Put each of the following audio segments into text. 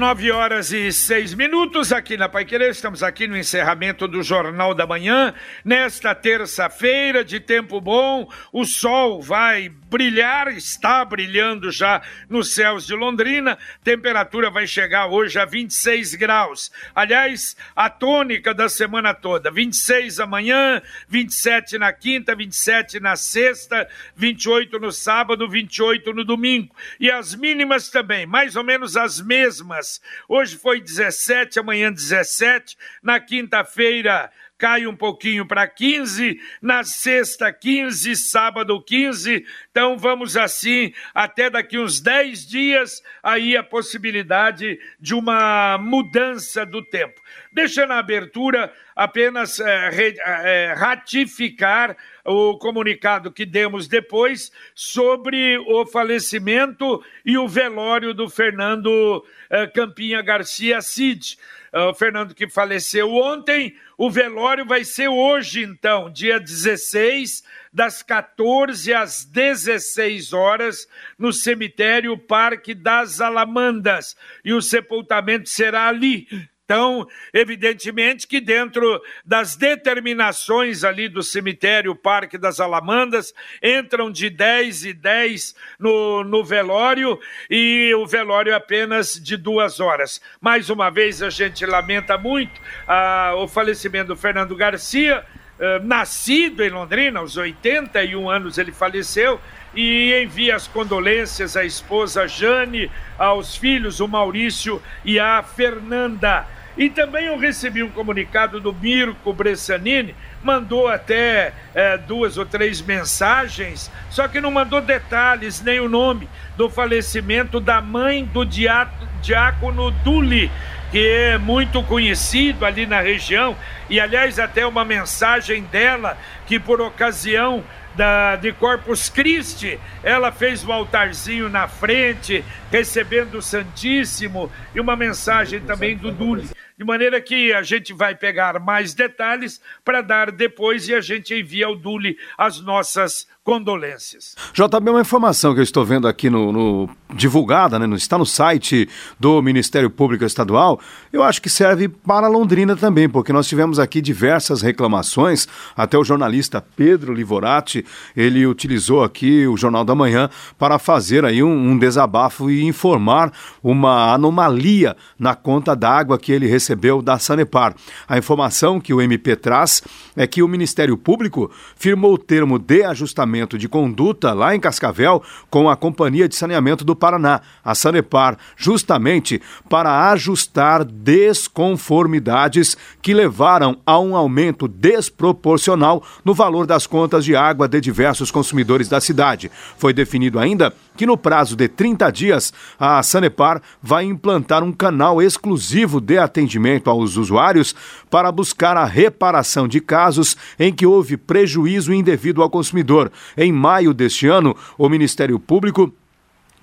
Então, nove horas e seis minutos aqui na Pai Querer. Estamos aqui no encerramento do Jornal da Manhã. Nesta terça-feira, de tempo bom, o sol vai brilhar, está brilhando já nos céus de Londrina. Temperatura vai chegar hoje a 26 graus. Aliás, a tônica da semana toda: 26 amanhã, 27 na quinta, 27 na sexta, 28 no sábado, 28 no domingo. E as mínimas também, mais ou menos as mesmas. Hoje foi 17, amanhã 17, na quinta-feira cai um pouquinho para 15, na sexta 15, sábado 15. Então vamos assim até daqui uns 10 dias aí a possibilidade de uma mudança do tempo. Deixa na abertura apenas é, é, ratificar o comunicado que demos depois sobre o falecimento e o velório do Fernando é, Campinha Garcia Cid. O Fernando que faleceu ontem, o velório vai ser hoje, então, dia 16, das 14 às 16 horas, no cemitério Parque das Alamandas. E o sepultamento será ali, então, evidentemente que dentro das determinações ali do cemitério Parque das Alamandas, entram de 10 e 10 no, no velório e o velório é apenas de duas horas. Mais uma vez, a gente lamenta muito ah, o falecimento do Fernando Garcia, ah, nascido em Londrina, aos 81 anos ele faleceu, e envia as condolências à esposa Jane, aos filhos, o Maurício e a Fernanda. E também eu recebi um comunicado do Mirko Bressanini, mandou até é, duas ou três mensagens, só que não mandou detalhes nem o nome do falecimento da mãe do diácono Duli, que é muito conhecido ali na região, e aliás, até uma mensagem dela que por ocasião da, de Corpus Christi, ela fez o altarzinho na frente, recebendo o Santíssimo, e uma mensagem também do Duli. De maneira que a gente vai pegar mais detalhes para dar depois e a gente envia ao Duli as nossas condolências. JB, uma informação que eu estou vendo aqui no, no divulgada, né, está no site do Ministério Público Estadual, eu acho que serve para Londrina também, porque nós tivemos aqui diversas reclamações, até o jornalista Pedro Livorati, ele utilizou aqui o Jornal da Manhã para fazer aí um, um desabafo e informar uma anomalia na conta d'água que ele recebeu da Sanepar. A informação que o MP traz é que o Ministério Público firmou o termo de ajustamento de conduta lá em Cascavel com a Companhia de Saneamento do Paraná, a Sanepar, justamente para ajustar desconformidades que levaram a um aumento desproporcional no valor das contas de água de diversos consumidores da cidade. Foi definido ainda que no prazo de 30 dias, a Sanepar vai implantar um canal exclusivo de atendimento aos usuários para buscar a reparação de casos em que houve prejuízo indevido ao consumidor. Em maio deste ano, o Ministério Público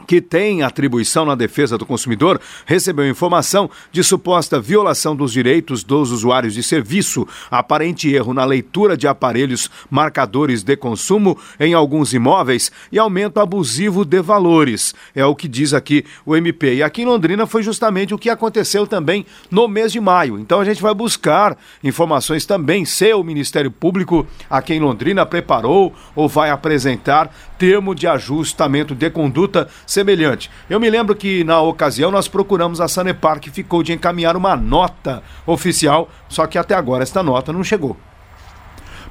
que tem atribuição na defesa do consumidor, recebeu informação de suposta violação dos direitos dos usuários de serviço, aparente erro na leitura de aparelhos marcadores de consumo em alguns imóveis e aumento abusivo de valores. É o que diz aqui o MP. E aqui em Londrina foi justamente o que aconteceu também no mês de maio. Então a gente vai buscar informações também se o Ministério Público aqui em Londrina preparou ou vai apresentar termo de ajustamento de conduta semelhante. Eu me lembro que na ocasião nós procuramos a Sanepar que ficou de encaminhar uma nota oficial, só que até agora esta nota não chegou.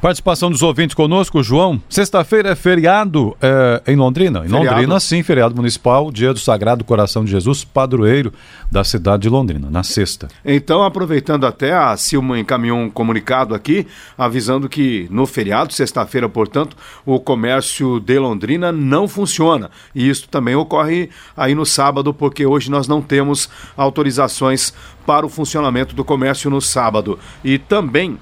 Participação dos ouvintes conosco, João. Sexta-feira é feriado é, em Londrina. Em feriado. Londrina, sim, feriado municipal, dia do Sagrado Coração de Jesus, padroeiro da cidade de Londrina, na sexta. Então, aproveitando até, a Silma encaminhou um comunicado aqui, avisando que no feriado, sexta-feira, portanto, o comércio de Londrina não funciona. E isso também ocorre aí no sábado, porque hoje nós não temos autorizações para o funcionamento do comércio no sábado. E também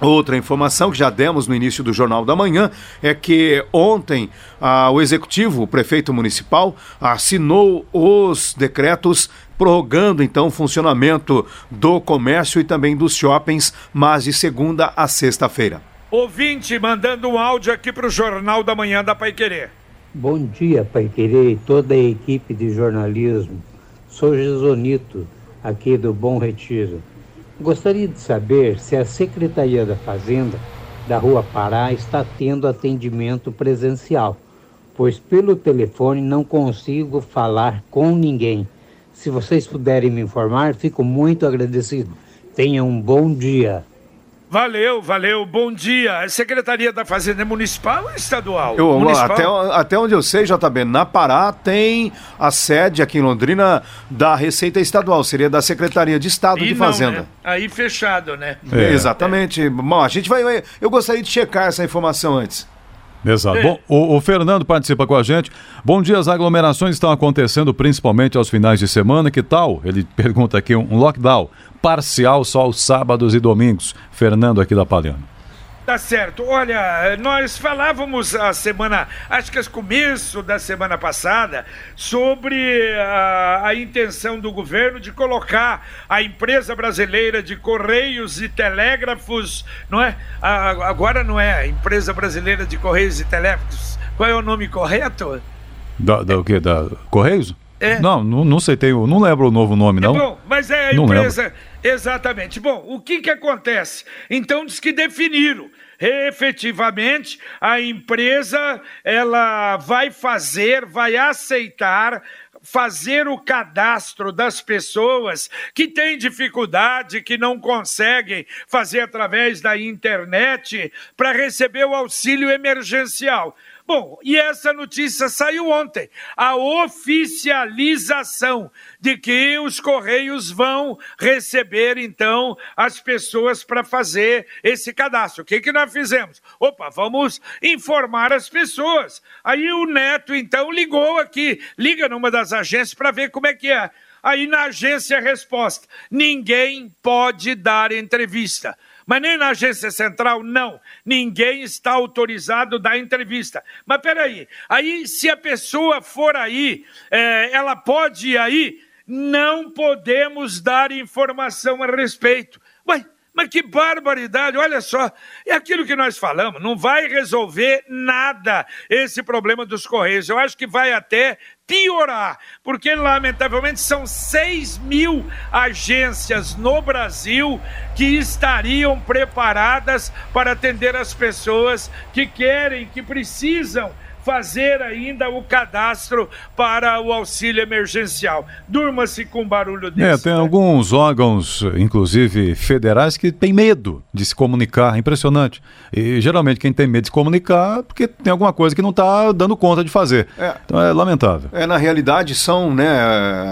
Outra informação que já demos no início do Jornal da Manhã é que ontem ah, o executivo, o prefeito municipal, assinou os decretos prorrogando então o funcionamento do comércio e também dos shoppings, mas de segunda a sexta-feira. Ouvinte mandando um áudio aqui para o Jornal da Manhã da Pai Querer. Bom dia, Pai Querer e toda a equipe de jornalismo. Sou Gesonito, aqui do Bom Retiro. Gostaria de saber se a Secretaria da Fazenda da Rua Pará está tendo atendimento presencial, pois pelo telefone não consigo falar com ninguém. Se vocês puderem me informar, fico muito agradecido. Tenha um bom dia. Valeu, valeu, bom dia. Secretaria da Fazenda Municipal ou estadual? Eu, Municipal? Até, até onde eu sei, JB, na Pará tem a sede aqui em Londrina da Receita Estadual, seria da Secretaria de Estado e de não, Fazenda. Né? Aí fechado, né? É. Exatamente. É. Bom, a gente vai. Eu gostaria de checar essa informação antes. Exato. É. Bom, o, o, Fernando participa com a gente. Bom dia, as aglomerações estão acontecendo principalmente aos finais de semana. Que tal? Ele pergunta aqui um lockdown parcial só aos sábados e domingos. Fernando aqui da Palhano. Tá certo. Olha, nós falávamos a semana, acho que é começo da semana passada, sobre a, a, intenção do governo de colocar a empresa brasileira de Correios e Telégrafos, não é? A, agora não é a empresa brasileira de Correios e Telégrafos. Qual é o nome correto? Da, da o quê? Da Correios? É. Não, não, não sei, tenho, não lembro o novo nome, não. É bom, mas é a não empresa. Lembro. Exatamente. Bom, o que, que acontece? Então diz que definiram. Efetivamente, a empresa ela vai fazer, vai aceitar fazer o cadastro das pessoas que têm dificuldade, que não conseguem fazer através da internet para receber o auxílio emergencial. Bom, e essa notícia saiu ontem. A oficialização de que os Correios vão receber, então, as pessoas para fazer esse cadastro. O que, que nós fizemos? Opa, vamos informar as pessoas. Aí o Neto, então, ligou aqui, liga numa das agências para ver como é que é. Aí na agência a resposta: ninguém pode dar entrevista. Mas nem na agência central, não. Ninguém está autorizado a dar entrevista. Mas peraí, aí se a pessoa for aí, é, ela pode ir aí? Não podemos dar informação a respeito. Ué, mas que barbaridade, olha só. É aquilo que nós falamos, não vai resolver nada esse problema dos Correios. Eu acho que vai até piorar, porque lamentavelmente são 6 mil agências no Brasil que estariam preparadas para atender as pessoas que querem, que precisam fazer ainda o cadastro para o auxílio emergencial. Durma-se com barulho é, desse. É, tem né? alguns órgãos, inclusive federais, que têm medo de se comunicar. Impressionante. E geralmente quem tem medo de se comunicar porque tem alguma coisa que não está dando conta de fazer. É. Então é lamentável. É, na realidade são né,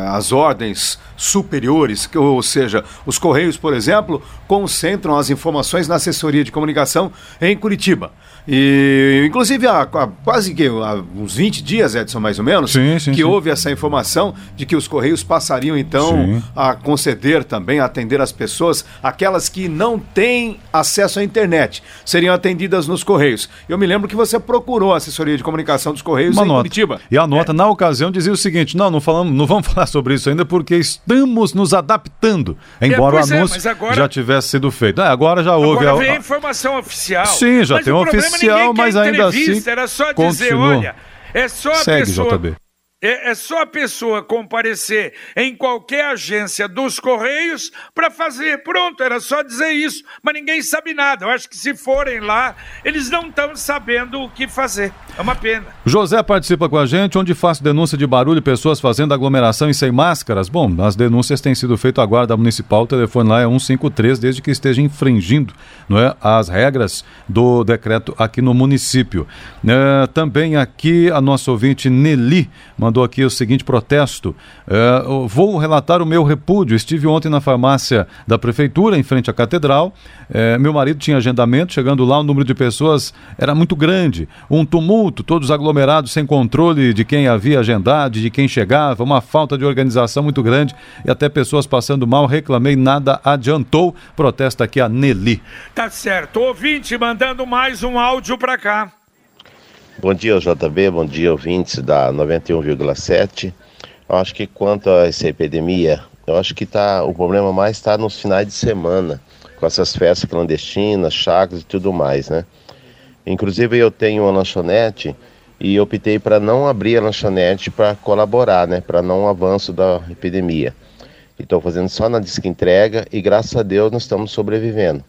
as ordens superiores, ou seja, os Correios, por exemplo, concentram as informações na assessoria de comunicação em Curitiba. E, inclusive, há, há quase que há uns 20 dias, Edson, mais ou menos, sim, sim, que sim. houve essa informação de que os Correios passariam, então, a conceder também, a atender as pessoas, aquelas que não têm acesso à internet, seriam atendidas nos Correios. Eu me lembro que você procurou a assessoria de comunicação dos Correios Uma em nota. Curitiba. E a nota, é. na ocasião, dizia o seguinte: não, não, falamos, não vamos falar sobre isso ainda porque estamos nos adaptando, embora é, o anúncio é, agora... já tivesse sido feito. É, agora já houve. Agora a, a informação oficial. Sim, já mas tem um oficial, mas ainda assim. Era só dizer, olha, é só a Segue, pessoa. JB. É, é, só a pessoa comparecer em qualquer agência dos Correios para fazer. Pronto, era só dizer isso. Mas ninguém sabe nada. Eu acho que se forem lá, eles não estão sabendo o que fazer. É uma pena. José participa com a gente. Onde faço denúncia de barulho, pessoas fazendo aglomeração e sem máscaras? Bom, as denúncias têm sido feitas à Guarda Municipal. O telefone lá é 153, desde que esteja infringindo não é, as regras do decreto aqui no município. É, também aqui a nossa ouvinte Nelly mandou aqui o seguinte protesto. É, vou relatar o meu repúdio. Estive ontem na farmácia da prefeitura, em frente à catedral. É, meu marido tinha agendamento. Chegando lá, o número de pessoas era muito grande. Um tumulto, todos aglomerados, sem controle de quem havia agendado, de quem chegava. Uma falta de organização muito grande e até pessoas passando mal. Reclamei, nada adiantou. Protesta aqui a Nelly. Tá certo. Ouvinte mandando mais um áudio para cá. Bom dia, JB, bom dia, ouvintes da 91,7. Eu acho que quanto a essa epidemia, eu acho que tá, o problema mais está nos finais de semana, com essas festas clandestinas, chácaras e tudo mais, né? Inclusive eu tenho uma lanchonete e optei para não abrir a lanchonete para colaborar, né? Para não avanço da epidemia. Estou fazendo só na disca entrega e graças a Deus nós estamos sobrevivendo.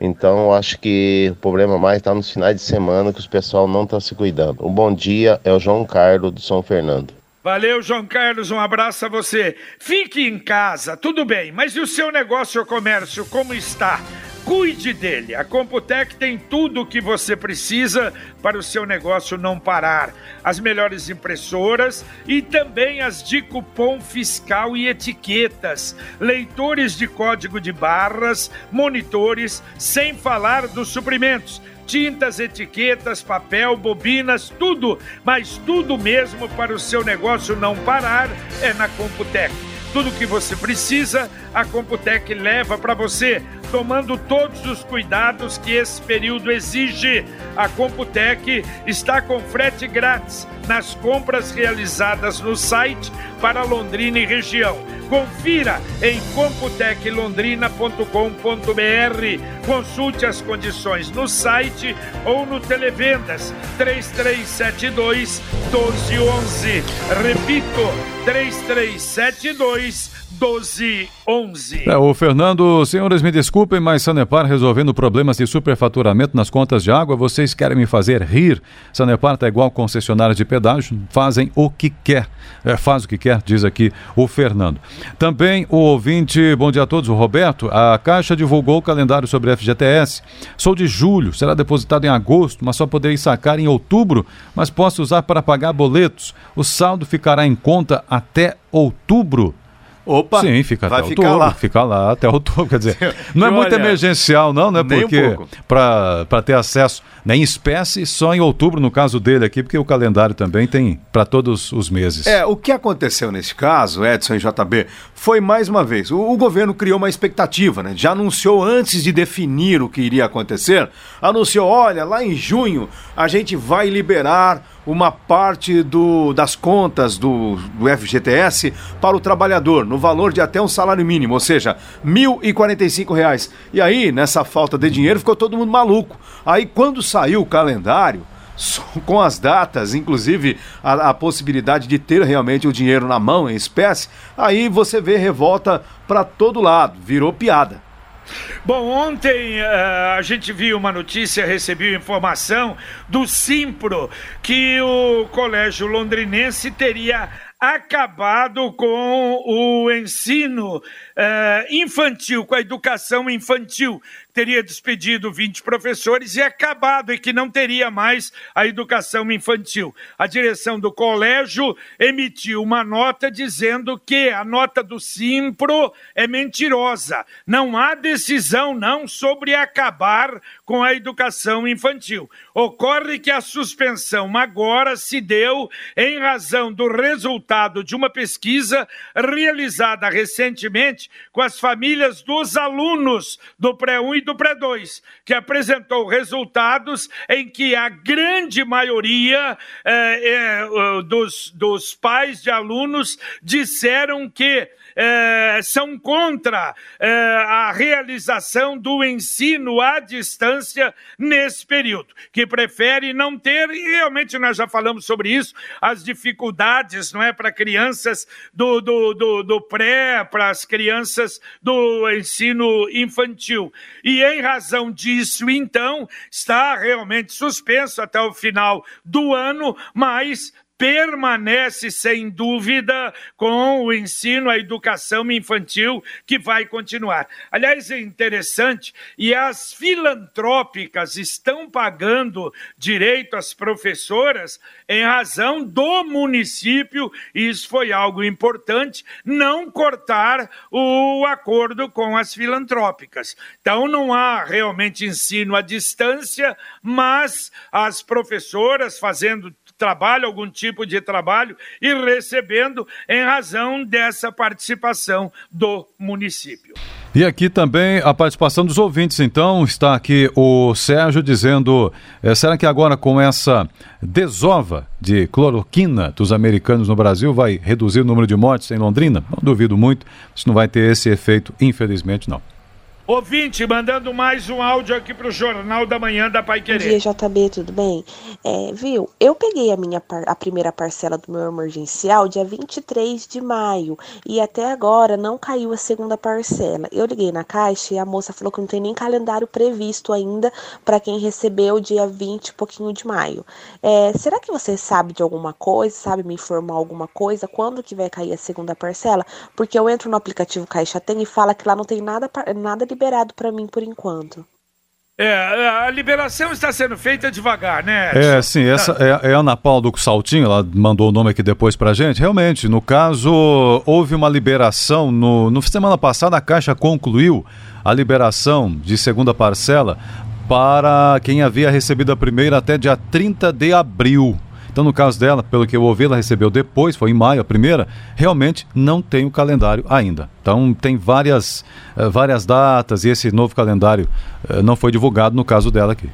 Então, acho que o problema mais está nos finais de semana que o pessoal não está se cuidando. Um bom dia, é o João Carlos do São Fernando. Valeu, João Carlos, um abraço a você. Fique em casa, tudo bem, mas e o seu negócio ou comércio, como está? Cuide dele. A Computec tem tudo o que você precisa para o seu negócio não parar. As melhores impressoras e também as de cupom fiscal e etiquetas, leitores de código de barras, monitores, sem falar dos suprimentos tintas, etiquetas, papel, bobinas, tudo, mas tudo mesmo para o seu negócio não parar é na Computec. Tudo que você precisa, a Computec leva para você, tomando todos os cuidados que esse período exige. A Computec está com frete grátis nas compras realizadas no site para Londrina e região. Confira em computeclondrina.com.br. Consulte as condições no site ou no Televendas 3372 1211. Repito, 3372 1211. É, o Fernando, senhores, me desculpem, mas Sanepar resolvendo problemas de superfaturamento nas contas de água, vocês querem me fazer rir? Sanepar tá igual concessionários de pedágio, fazem o que quer. É, faz o que quer, diz aqui o Fernando. Também o ouvinte, bom dia a todos, o Roberto, a Caixa divulgou o calendário sobre FGTS. Sou de julho, será depositado em agosto, mas só poderei sacar em outubro, mas posso usar para pagar boletos. O saldo ficará em conta até outubro. Opa, Sim, fica até outubro. Lá. Fica lá até outubro. Quer dizer, não é muito emergencial, não, né? Porque um para ter acesso né, em espécie só em outubro, no caso dele aqui, porque o calendário também tem para todos os meses. É, o que aconteceu nesse caso, Edson e JB, foi mais uma vez, o, o governo criou uma expectativa, né? Já anunciou antes de definir o que iria acontecer, anunciou, olha, lá em junho a gente vai liberar uma parte do, das contas do, do FGTS para o trabalhador, no valor de até um salário mínimo, ou seja, R$ 1.045. E aí, nessa falta de dinheiro, ficou todo mundo maluco. Aí, quando saiu o calendário, com as datas, inclusive a, a, possibilidade de ter realmente o dinheiro na mão em espécie, aí você vê revolta para todo lado, virou piada. Bom, ontem uh, a gente viu uma notícia, recebeu informação do Simpro que o Colégio Londrinense teria acabado com o ensino uh, infantil, com a educação infantil teria despedido 20 professores e acabado e que não teria mais a educação infantil. A direção do colégio emitiu uma nota dizendo que a nota do Simpro é mentirosa. Não há decisão não sobre acabar com a educação infantil. Ocorre que a suspensão agora se deu em razão do resultado de uma pesquisa realizada recentemente com as famílias dos alunos do pré-1 e do pré-2, que apresentou resultados em que a grande maioria é, é, dos, dos pais de alunos disseram que é, são contra é, a realização do ensino à distância nesse período, que prefere não ter, e realmente nós já falamos sobre isso, as dificuldades não é, para crianças do, do, do, do pré, para as crianças do ensino infantil. E em razão disso, então, está realmente suspenso até o final do ano, mas permanece sem dúvida com o ensino, a educação infantil que vai continuar. Aliás, é interessante, e as filantrópicas estão pagando direito às professoras em razão do município, e isso foi algo importante, não cortar o acordo com as filantrópicas. Então, não há realmente ensino à distância, mas as professoras fazendo trabalho, algum tipo de trabalho, e recebendo em razão dessa participação do município. E aqui também a participação dos ouvintes, então, está aqui o Sérgio dizendo: é, será que agora com essa desova de cloroquina dos americanos no Brasil vai reduzir o número de mortes em Londrina? Não duvido muito, isso não vai ter esse efeito, infelizmente não. Ouvinte, mandando mais um áudio aqui pro Jornal da Manhã da Pai Querer. Bom dia, JB, tudo bem? É, viu, eu peguei a minha a primeira parcela do meu emergencial dia 23 de maio e até agora não caiu a segunda parcela. Eu liguei na caixa e a moça falou que não tem nem calendário previsto ainda para quem recebeu dia 20 pouquinho de maio. É, será que você sabe de alguma coisa, sabe me informar alguma coisa? Quando que vai cair a segunda parcela? Porque eu entro no aplicativo Caixa Tem e fala que lá não tem nada, nada de liberado para mim por enquanto. É, a liberação está sendo feita devagar, né? Edson? É, sim, essa é, é a Ana Paula do Saltinho, ela mandou o nome aqui depois pra gente. Realmente, no caso, houve uma liberação, no, no semana passada a Caixa concluiu a liberação de segunda parcela para quem havia recebido a primeira até dia 30 de abril. Então, no caso dela, pelo que eu ouvi, ela recebeu depois, foi em maio a primeira, realmente não tem o calendário ainda. Então, tem várias, uh, várias datas e esse novo calendário uh, não foi divulgado no caso dela aqui.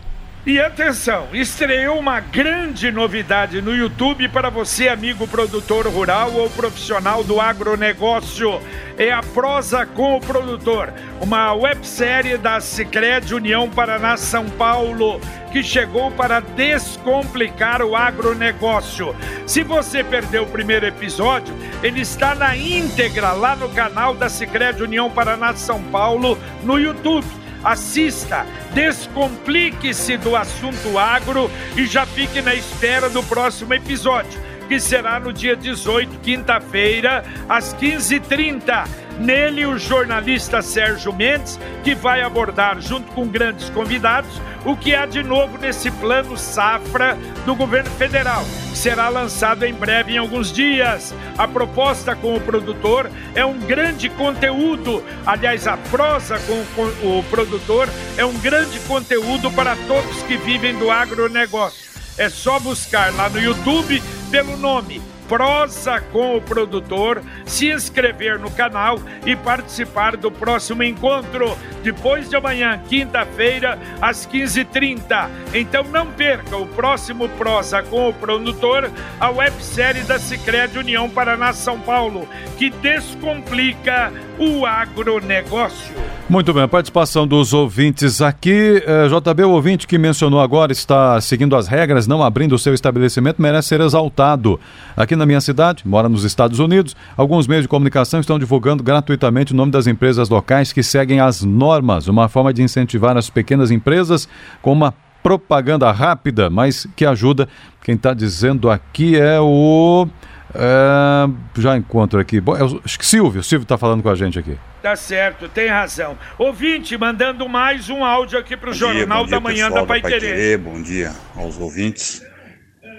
E atenção, estreou uma grande novidade no YouTube para você, amigo produtor rural ou profissional do agronegócio. É a Prosa com o Produtor, uma websérie da Sicredi União Paraná São Paulo, que chegou para descomplicar o agronegócio. Se você perdeu o primeiro episódio, ele está na íntegra lá no canal da Sicredi União Paraná São Paulo no YouTube assista, descomplique-se do assunto agro e já fique na espera do próximo episódio, que será no dia 18, quinta-feira, às 15h30. Nele, o jornalista Sérgio Mendes, que vai abordar, junto com grandes convidados, o que há de novo nesse plano safra do governo federal. Será lançado em breve, em alguns dias. A proposta com o produtor é um grande conteúdo. Aliás, a prosa com o produtor é um grande conteúdo para todos que vivem do agronegócio. É só buscar lá no YouTube pelo nome prosa com o produtor, se inscrever no canal e participar do próximo encontro, depois de amanhã, quinta-feira, às 15h30. Então não perca o próximo Prosa com o produtor, a websérie da Sicredi União Paraná São Paulo, que descomplica o agronegócio. Muito bem, a participação dos ouvintes aqui. Eh, JB, o ouvinte que mencionou agora está seguindo as regras, não abrindo o seu estabelecimento, merece ser exaltado. Aqui na minha cidade, mora nos Estados Unidos, alguns meios de comunicação estão divulgando gratuitamente o nome das empresas locais que seguem as normas, uma forma de incentivar as pequenas empresas com uma propaganda rápida, mas que ajuda. Quem está dizendo aqui é o. É, já encontro aqui. Bom, é o, acho que Silvio, Silvio está falando com a gente aqui. Tá certo, tem razão. Ouvinte, mandando mais um áudio aqui para o Jornal dia, da Manhã da Pai Querer. Querer. Bom dia aos ouvintes.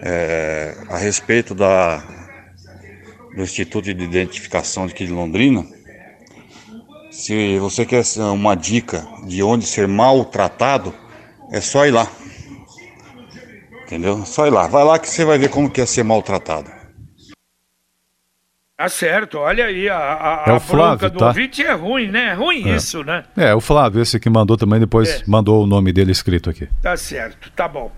É, a respeito da, do Instituto de Identificação aqui de Londrina, se você quer uma dica de onde ser maltratado, é só ir lá. Entendeu? Só ir lá. Vai lá que você vai ver como que é ser maltratado. Tá certo, olha aí, a, a, é o Flávio, do tá? ouvinte é ruim, né? Ruim é. isso, né? É, o Flávio, esse que mandou também, depois é. mandou o nome dele escrito aqui. Tá certo, tá bom.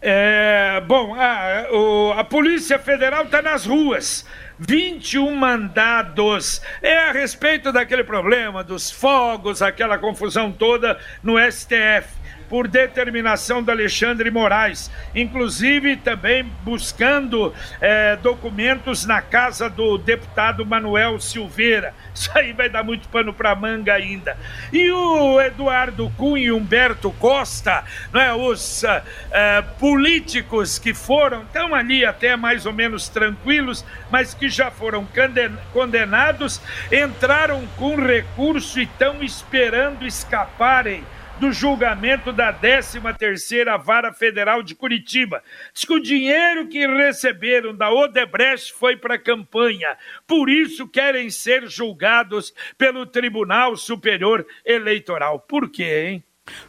É, bom, a, o, a Polícia Federal está nas ruas 21 mandados. É a respeito daquele problema dos fogos, aquela confusão toda no STF por determinação do Alexandre Moraes, inclusive também buscando é, documentos na casa do deputado Manuel Silveira. Isso aí vai dar muito pano para manga ainda. E o Eduardo Cunha e Humberto Costa, é, os uh, políticos que foram, estão ali até mais ou menos tranquilos, mas que já foram condenados, entraram com recurso e estão esperando escaparem do julgamento da 13ª Vara Federal de Curitiba. Diz que o dinheiro que receberam da Odebrecht foi para a campanha. Por isso querem ser julgados pelo Tribunal Superior Eleitoral. Por quê, hein?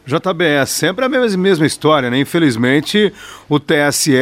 JB, é sempre a mesma, mesma história, né? Infelizmente, o TSE,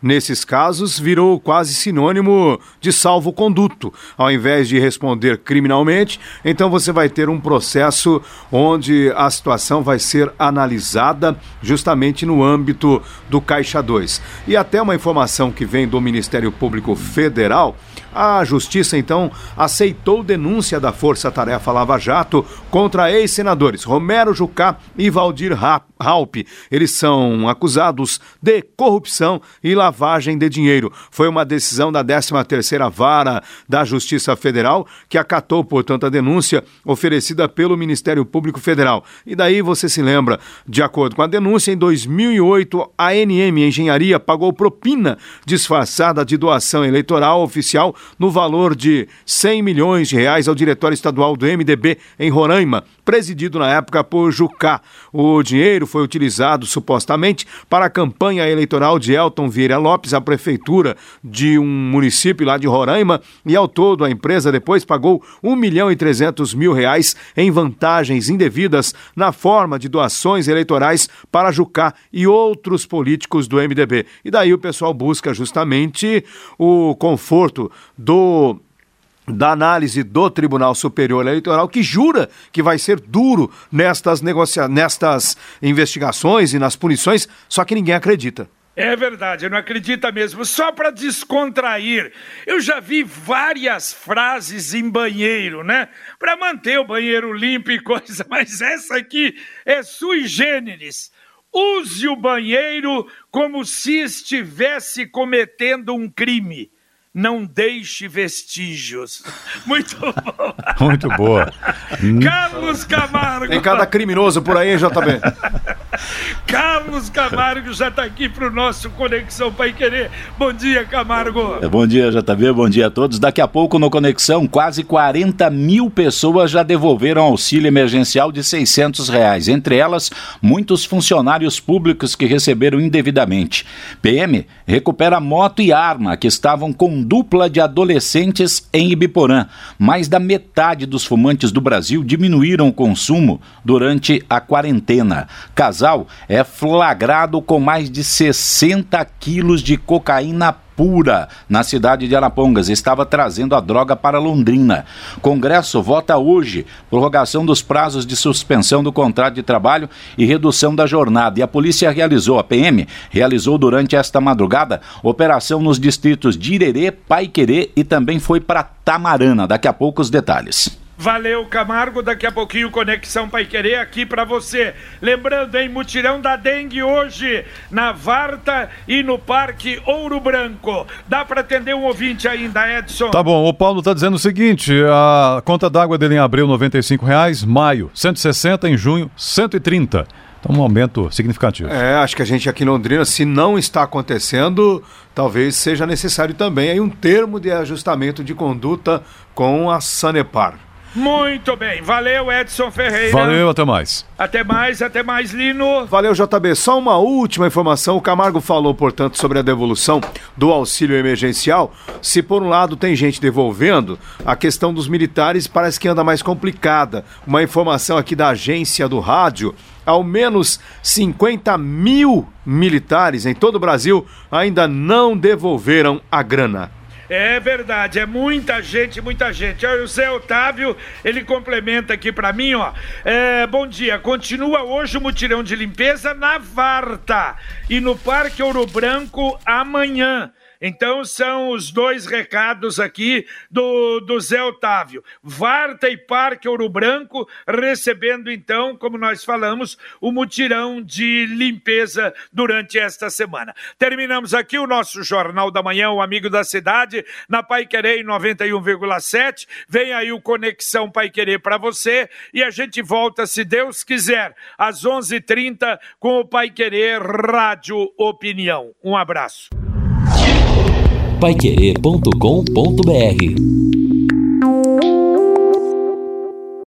nesses casos, virou quase sinônimo de salvo-conduto. Ao invés de responder criminalmente, então você vai ter um processo onde a situação vai ser analisada justamente no âmbito do Caixa 2. E até uma informação que vem do Ministério Público Federal a Justiça, então, aceitou denúncia da Força Tarefa Lava Jato contra ex-senadores Romero Jucá e Valdir Raup. Eles são acusados de corrupção e lavagem de dinheiro. Foi uma decisão da 13ª Vara da Justiça Federal que acatou, portanto, a denúncia oferecida pelo Ministério Público Federal. E daí você se lembra, de acordo com a denúncia, em 2008, a NM Engenharia pagou propina disfarçada de doação eleitoral oficial no valor de 100 milhões de reais ao diretório estadual do MDB em Roraima, presidido na época por Jucá. O dinheiro foi utilizado supostamente para a campanha eleitoral de Elton Vieira Lopes à prefeitura de um município lá de Roraima e ao todo a empresa depois pagou 1 milhão e 300 mil reais em vantagens indevidas na forma de doações eleitorais para Jucá e outros políticos do MDB. E daí o pessoal busca justamente o conforto do da análise do Tribunal Superior Eleitoral, que jura que vai ser duro nestas, negocia nestas investigações e nas punições, só que ninguém acredita. É verdade, não acredita mesmo. Só para descontrair, eu já vi várias frases em banheiro, né? Para manter o banheiro limpo e coisa, mas essa aqui é sui generis. Use o banheiro como se estivesse cometendo um crime não deixe vestígios. Muito boa. Muito boa. Carlos Camargo. Tem cada criminoso por aí, JB. Carlos Camargo já está aqui para o nosso Conexão Pai Querer. Bom dia, Camargo. É, bom dia, JB. Bom dia a todos. Daqui a pouco no Conexão, quase 40 mil pessoas já devolveram auxílio emergencial de 600 reais. Entre elas, muitos funcionários públicos que receberam indevidamente. PM recupera moto e arma que estavam com dupla de adolescentes em Ibiporã. Mais da metade dos fumantes do Brasil diminuíram o consumo durante a quarentena. Casal é flagrado com mais de 60 quilos de cocaína pura na cidade de Arapongas. Estava trazendo a droga para Londrina. Congresso vota hoje prorrogação dos prazos de suspensão do contrato de trabalho e redução da jornada. E a polícia realizou, a PM realizou durante esta madrugada operação nos distritos de Irerê, Paiquerê e também foi para Tamarana. Daqui a pouco os detalhes. Valeu, Camargo. Daqui a pouquinho, Conexão Pai Querer aqui para você. Lembrando, hein, mutirão da dengue hoje na Varta e no Parque Ouro Branco. Dá para atender um ouvinte ainda, Edson? Tá bom. O Paulo tá dizendo o seguinte: a conta d'água dele em abril, R$ reais, maio, 160, em junho, 130. Então, um aumento significativo. É, acho que a gente aqui em Londrina, se não está acontecendo, talvez seja necessário também aí um termo de ajustamento de conduta com a Sanepar. Muito bem, valeu Edson Ferreira. Valeu, até mais. Até mais, até mais, Lino. Valeu, JB. Só uma última informação. O Camargo falou, portanto, sobre a devolução do auxílio emergencial. Se por um lado tem gente devolvendo, a questão dos militares parece que anda mais complicada. Uma informação aqui da agência do rádio. Ao menos 50 mil militares em todo o Brasil ainda não devolveram a grana. É verdade, é muita gente, muita gente. o Zé Otávio, ele complementa aqui para mim, ó. É, bom dia, continua hoje o mutirão de limpeza na Varta e no Parque Ouro Branco amanhã. Então são os dois recados aqui do, do Zé Otávio. Varta e Parque Ouro Branco recebendo então, como nós falamos, o mutirão de limpeza durante esta semana. Terminamos aqui o nosso Jornal da Manhã, o Amigo da Cidade, na Pai Querer 91,7. Vem aí o Conexão Pai Querer para você e a gente volta, se Deus quiser, às 11h30 com o Pai Querer Rádio Opinião. Um abraço. Paiquerê.com.br